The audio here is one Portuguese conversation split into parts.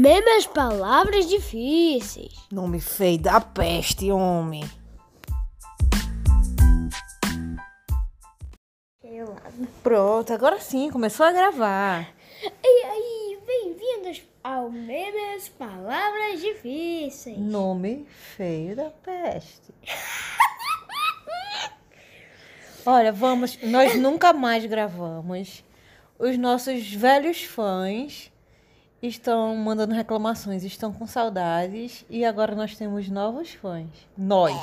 Mesmas palavras difíceis. Nome feio da peste, homem. Pronto, agora sim, começou a gravar. E aí, bem-vindos ao Mesmas Palavras Difíceis. Nome feio da peste. Olha, vamos. Nós nunca mais gravamos. Os nossos velhos fãs estão mandando reclamações, estão com saudades e agora nós temos novos fãs. Nós.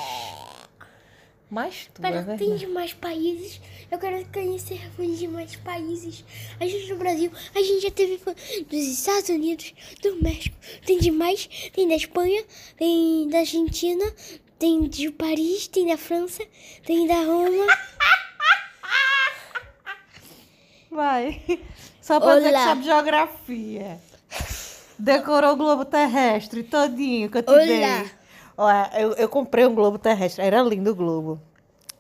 Mas tu, é tem de mais países. Eu quero conhecer fãs de mais países. A gente no Brasil, a gente já teve fã dos Estados Unidos, do México. Tem de mais, tem da Espanha, tem da Argentina, tem de Paris, tem da França, tem da Roma. Vai. Só pra dizer que Olá. sabe geografia. Decorou o globo terrestre todinho que eu te Olá. dei. Olha, eu, eu comprei um globo terrestre. Era lindo o globo.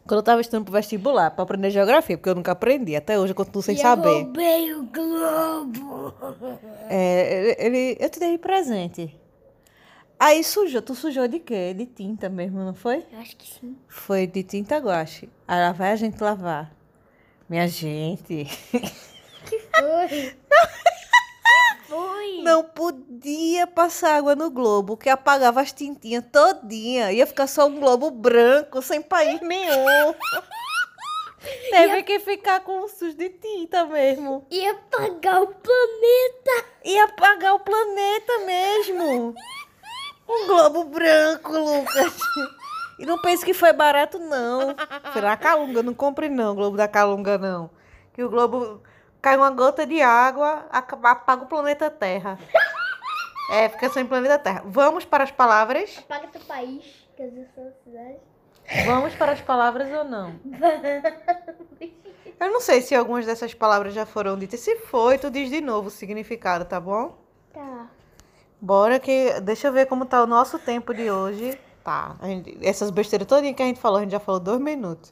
Quando eu tava estudando pro vestibular, pra aprender geografia, porque eu nunca aprendi. Até hoje eu continuo sem E saber. Eu roubei o globo. É, ele, ele- eu te dei de presente. Aí sujou. Tu sujou de quê? De tinta mesmo, não foi? Eu acho que sim. Foi de tinta guache. Aí lá vai a gente lavar. Minha gente. Foi. Foi. Não podia passar água no globo, que apagava as tintinhas todinha. Ia ficar só um globo branco, sem país nenhum. Teve que ficar com um sujo de tinta mesmo. Ia apagar o planeta. Ia apagar o planeta mesmo. Um globo branco, Lucas. E não pense que foi barato, não. Foi na Calunga, não compre não, o globo da Calunga, não. Que o globo cai uma gota de água, apaga o planeta Terra. É, fica sem planeta Terra. Vamos para as palavras? Apaga teu país. Quer dizer, sua cidade. Vamos para as palavras ou não? Eu não sei se algumas dessas palavras já foram ditas. Se foi, tu diz de novo o significado, tá bom? Tá. Bora que. Deixa eu ver como tá o nosso tempo de hoje. Tá. gente- essas besteiras todinhas que a gente falou, a gente já falou dois minutos.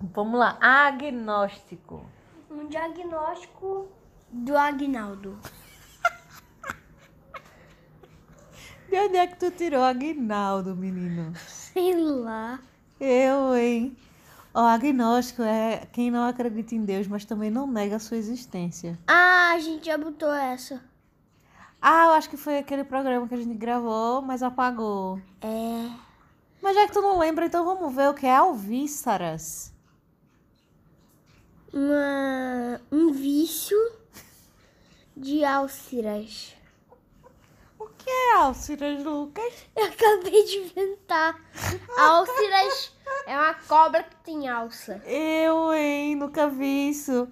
Vamos lá. Agnóstico. Diagnóstico do Agnaldo. De onde é que tu tirou Agnaldo, menino? Sei lá. Eu, hein? O agnóstico é quem não acredita em Deus, mas também não nega a sua existência. Ah, a gente já botou essa. Ah, eu acho que foi aquele programa que a gente gravou, mas apagou. É. Mas já que tu não lembra, então vamos ver o que é alvíceras. Uma, um vício de álceras. O que é álceras, Lucas? Eu acabei de inventar. Álceras é uma cobra que tem alça. Eu, hein? Nunca vi isso.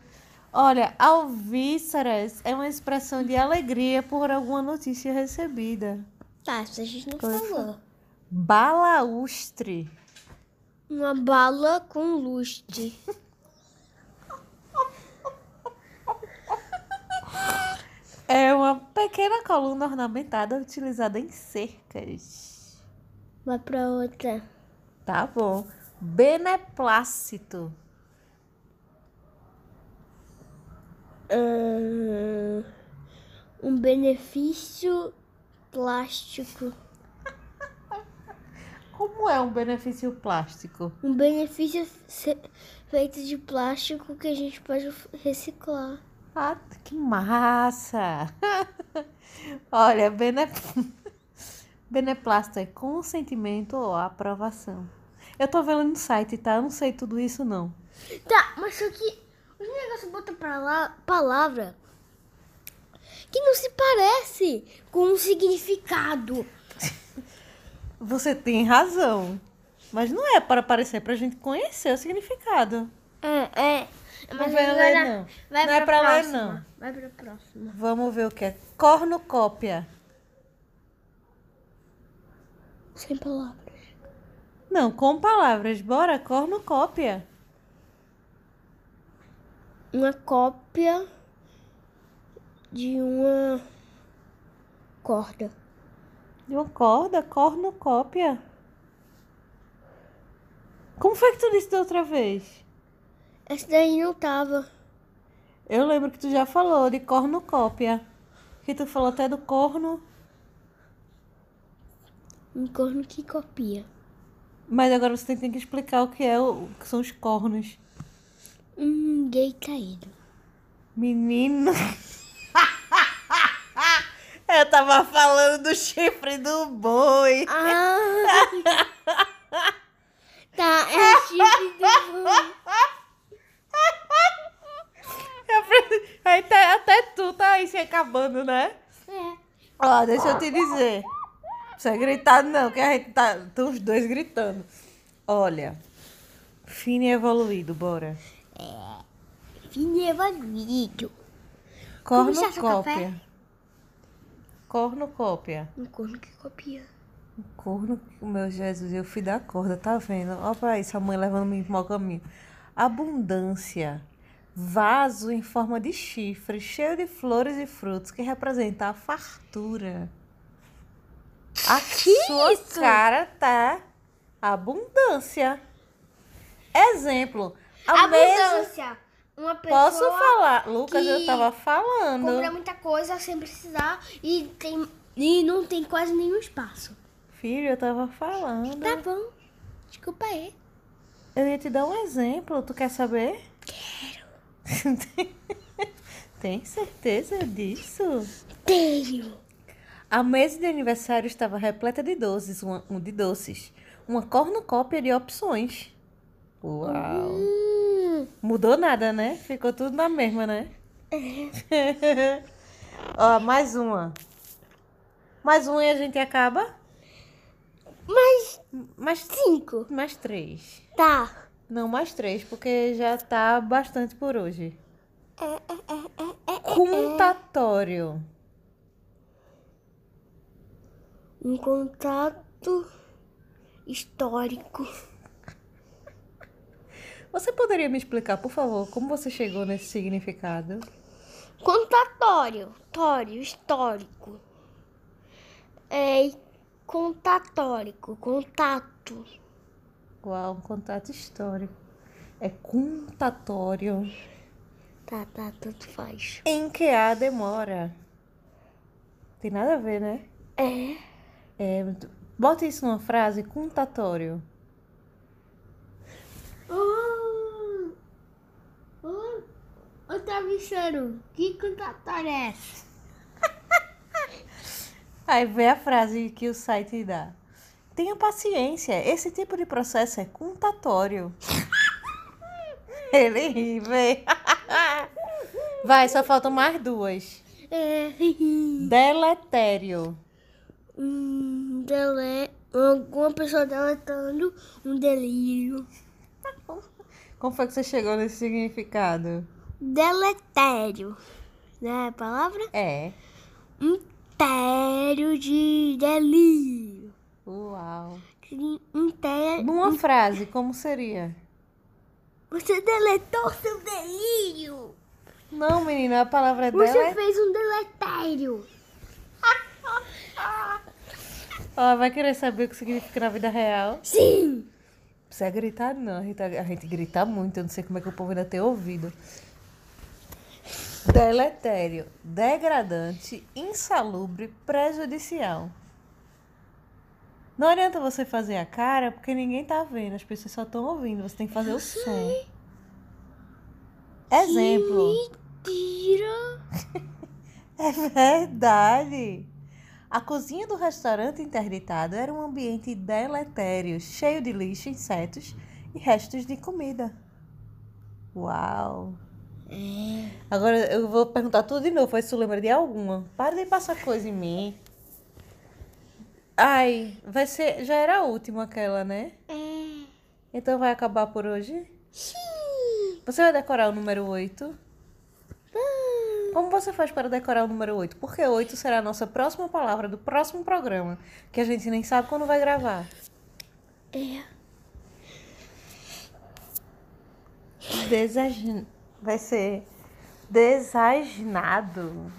Olha, alvíceras é uma expressão de alegria por alguma notícia recebida. Tá, isso a gente não falou. Balaustre. Uma bala com lustre. É uma pequena coluna ornamentada utilizada em cercas. Vai pra outra. Tá bom. Beneplácito. Um benefício plástico. Como é um benefício plástico? Um benefício feito de plástico que a gente pode reciclar. Ah, que massa! Olha, bene... beneplácito é consentimento ou aprovação. Eu tô vendo no site, tá? Eu não sei tudo isso, não. Tá, mas só que os negócios botam pra lá palavra que não se parece com um significado. Você tem razão. Mas não é para aparecer, pra gente conhecer o significado. É, é. Não vai ler, não. Vai Não é pra, pra ler, próxima. não. Vai pra próxima. Vamos ver o que é. Cornucópia. Sem palavras. Não, com palavras. Bora, cornucópia. Uma cópia de uma corda. De uma corda, cornucópia. Como foi que tu disse da outra vez? Essa daí não tava. Eu lembro que tu já falou de cornucópia. Que tu falou até do corno. Um corno que copia. Mas agora você tem que explicar o que é o, o que são os cornos. Um gay caído. Menino. Eu tava falando do chifre do boi. Ah! tá, é chifre do boi. Aí tá- até tu tá aí se acabando, né? É. Ó, deixa eu te dizer. Não precisa gritar, não, que a gente tá. Estão os dois gritando. Olha. Fino e evoluído, bora. Fim evoluído. Seu Cornucópia. café? Cornucópia. Um corno que copia. Corno, meu Jesus, eu fui da corda, tá vendo? Olha pra isso, a mãe levando-me pro mau caminho. Abundância. Vaso em forma de chifre, cheio de flores e frutos, que representa a fartura. A sua isso? cara tá abundância. Exemplo. A mesa... Abundância. Uma pessoa Posso falar? Lucas, eu tava falando. compra muita coisa sem precisar e, tem, e não tem quase nenhum espaço. Filho, eu tava falando. Tá bom. Desculpa aí. Eu ia te dar um exemplo, tu quer saber? Quero. Tem certeza disso? Tenho. A mesa de aniversário estava repleta de doces, uma, um de doces, uma cornucópia de opções. Uau! Hum, Mudou nada, né? Ficou tudo na mesma, né? Ó, mais uma. Mais uma e a gente acaba? mais Mais, cinco. mais três. Tá. Não, mais três, porque já tá bastante por hoje. É, é, é, Contatório. Um contato histórico. Você poderia me explicar, por favor, como você chegou nesse significado? Contatório. Tório, histórico. É contatórico. Contato. Uau, um contato histórico. É contatório. Tá, tá, tanto faz. Em que há demora. Tem nada a ver, né? É. É, bota isso numa frase, contatório. Oh, oh, ô travesseiro, que contatório é essa? Aí vê a frase que o site dá. Tenha paciência, esse tipo de processo é contatório. Ele ri, vê. Vai, só faltam mais duas. É. Deletério. um dele... Alguma pessoa deletando um delírio. Como foi que você chegou nesse significado? Deletério. Né a palavra? É. Um tério de delírio. Uau. Um tério... Numa frase, como seria? Você deletou seu delírio. Não, menina, a palavra é Você dela. fez um deletério. Ela vai querer saber o que significa na vida real. Sim. Precisa gritar, não. A gente, a gente grita muito. Eu não sei como é que o povo ainda tem ouvido. Deletério, degradante, insalubre, prejudicial. Não adianta você fazer a cara porque ninguém tá vendo, as pessoas só estão ouvindo. Você tem que fazer o som. Exemplo. Mentira. É verdade. A cozinha do restaurante interditado era um ambiente deletério, cheio de lixo, insetos e restos de comida. Uau! É. Agora eu vou perguntar tudo de novo, aí se tu lembra de alguma. Para de passar coisa em mim. Ai, vai ser. Já era a última aquela, né? É. Então vai acabar por hoje? Sim. Você vai decorar o número 8? Como você faz para decorar o número 8? Porque 8 será a nossa próxima palavra do próximo programa, que a gente nem sabe quando vai gravar. É. Desaj... Vai ser desaginado.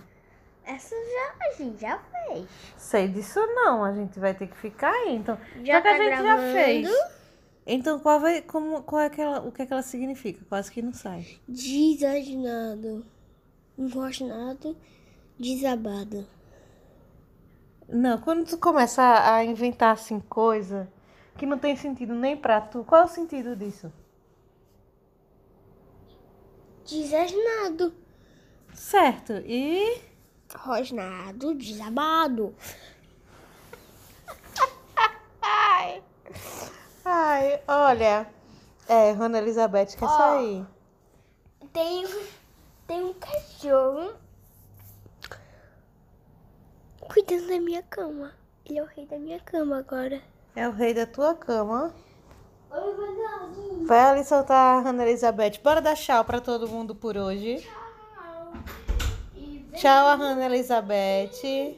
Essa já, a gente já fez. Sei disso não, a gente vai ter que ficar aí. Então, Já já, que a tá gente já gravando? fez. Então, qual, vai, como, qual é aquela, o que, é que ela significa? Quase que não sai. Desaginado. Enrosnado. Desabado. Não, quando tu começa a, a inventar assim coisa que não tem sentido nem pra tu, qual é o sentido disso? Desasnado. Certo, e. Rosnado, desabado. Ai, ai, olha. É, Rona Elizabeth quer Ó. sair. Tem, tem um cachorro cuidando da minha cama. Ele é o rei da minha cama agora. É o rei da tua cama. Oi. Vai ali soltar a Rona Elizabeth. Bora dar tchau pra todo mundo por hoje. Tchau, a Rona Elizabeth.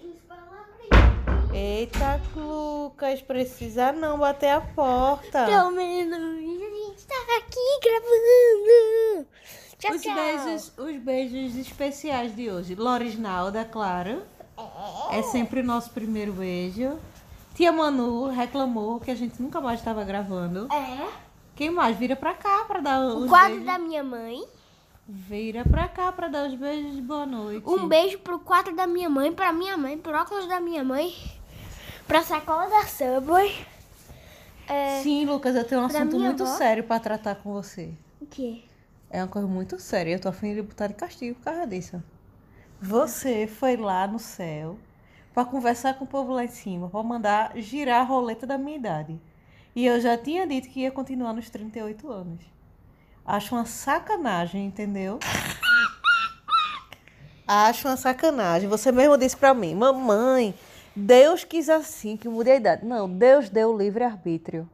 Eita, Lucas, precisa não bater a porta. Pelo menos a gente tá aqui gravando. Tchau, Os tchau. beijos, os beijos especiais de hoje. Lorisnalda, claro. É sempre o nosso primeiro beijo. Tia Manu reclamou que a gente nunca mais estava gravando. É. Quem mais? Vira pra cá pra dar O quadro beijos. da minha mãe. Vira pra cá pra dar os beijos de boa noite. Um beijo pro quadro da minha mãe, pra minha mãe, pro óculos da minha mãe, pra sacola da Subway. É. Sim, Lucas, eu tenho um assunto muito avó? sério pra tratar com você. O quê? É uma coisa muito séria. Eu tô afim de botar de castigo por causa disso. Você foi lá no céu pra conversar com o povo lá em cima, pra mandar girar a roleta da minha idade. E eu já tinha dito que ia continuar nos 38 anos. Acho uma sacanagem, entendeu? Acho uma sacanagem. Você mesmo disse pra mim, mamãe, Deus quis assim que mude a idade. Não, Deus deu o livre-arbítrio.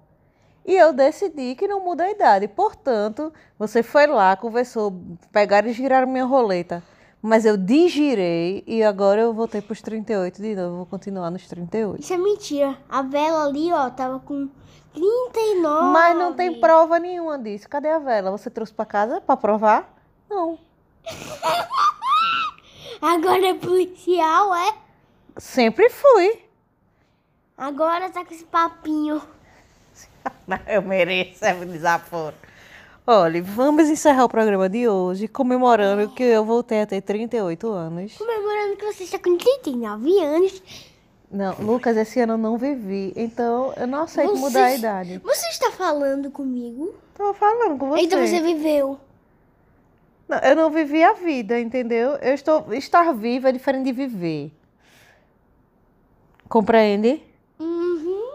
E eu decidi que não muda a idade. Portanto, você foi lá, conversou, pegaram e giraram minha roleta. Mas eu digirei e agora eu voltei pros 38 de novo. Vou continuar nos 38. Isso é mentira. A vela ali, ó, tava com 39. Mas não tem prova nenhuma disso. Cadê a vela? Você trouxe pra casa pra provar? Não. Agora é policial, é? Sempre fui. Agora tá com esse papinho. Eu mereço é um desaforo. Olha, vamos encerrar o programa de hoje comemorando que eu voltei a ter 38 anos. Comemorando que você está com 39 anos. Não, Lucas, esse ano eu não vivi, então eu não aceito Você- mudar a idade. Você está falando comigo? Tô falando com você. Então você viveu. Não, eu não vivi a vida, entendeu? Eu estou estar viva é diferente de viver. Compreende? Uhum.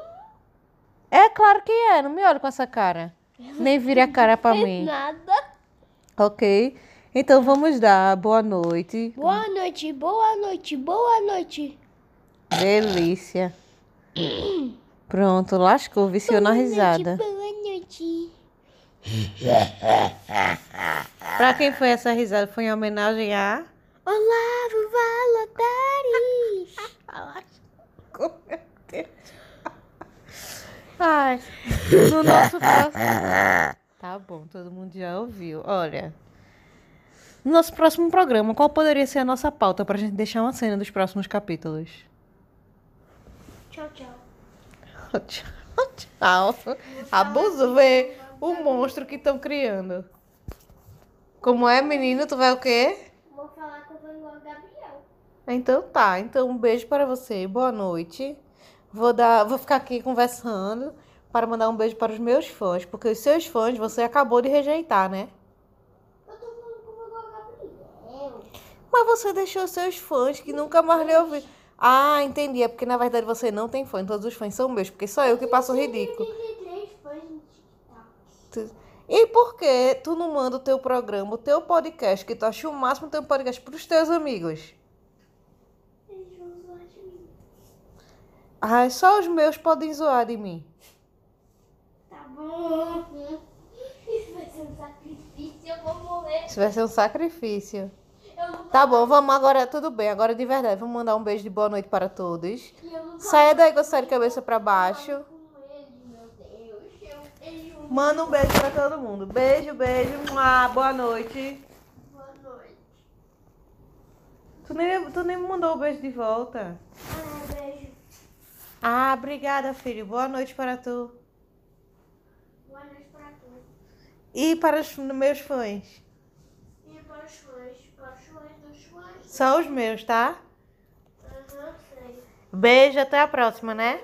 É claro que é, não me olhe com essa cara. Nem vire a cara pra mim, Nada. ok? Então vamos dar boa noite. Boa noite, boa noite, boa noite. Delícia. Pronto, lascou, viciou na risada. Boa noite. Pra quem foi essa risada? Foi em homenagem a. Olá, Valadares. Meu Deus. Ai, no nosso próximo. Tá bom, todo mundo já ouviu. Olha. No nosso próximo programa, qual poderia ser a nossa pauta pra gente deixar uma cena dos próximos capítulos? Tchau, tchau. Tchau, tchau. Abuso, vê o monstro que estão criando. Como é, menino? Tu vai o quê? Vou falar com o Van Gogh Gabriel. Então tá, então um beijo para você, boa noite. Vou dar, vou ficar aqui conversando para mandar um beijo para os meus fãs, porque os seus fãs você acabou de rejeitar, né? Eu tô falando o Gabriel. Mas você deixou seus fãs que nunca mais lhe ouviram. Ah, entendi, é porque na verdade você não tem fã, todos os fãs são meus, porque só eu que passo o ridículo. 33 fãs no TikTok. Tu- E por que tu não manda o teu programa, o teu podcast, que tu acha o máximo teu podcast pros teus amigos? Eles vão zoar de mim. Ai, só os meus podem zoar de mim. Tá bom. Isso vai ser um sacrifício, eu vou morrer. Isso vai ser um sacrifício. Tá bom, vamos agora, tudo bem, agora de verdade, vamos mandar um beijo de boa noite para todos. Saia daí com a série cabeça para baixo. com ele, meu Deus. Eu tenho Manda um beijo para todo mundo. Beijo, beijo. Mua, boa noite. boa noite. Tu nem, tu nem me mandou o beijo de volta. Ah, beijo. Ah, obrigada, filho. Boa noite para tu. Boa noite pra todos. E para os meus fãs. E para os fãs, para os fãs dos Só os meus, tá? Aham, sei. Beijo, até a próxima, né?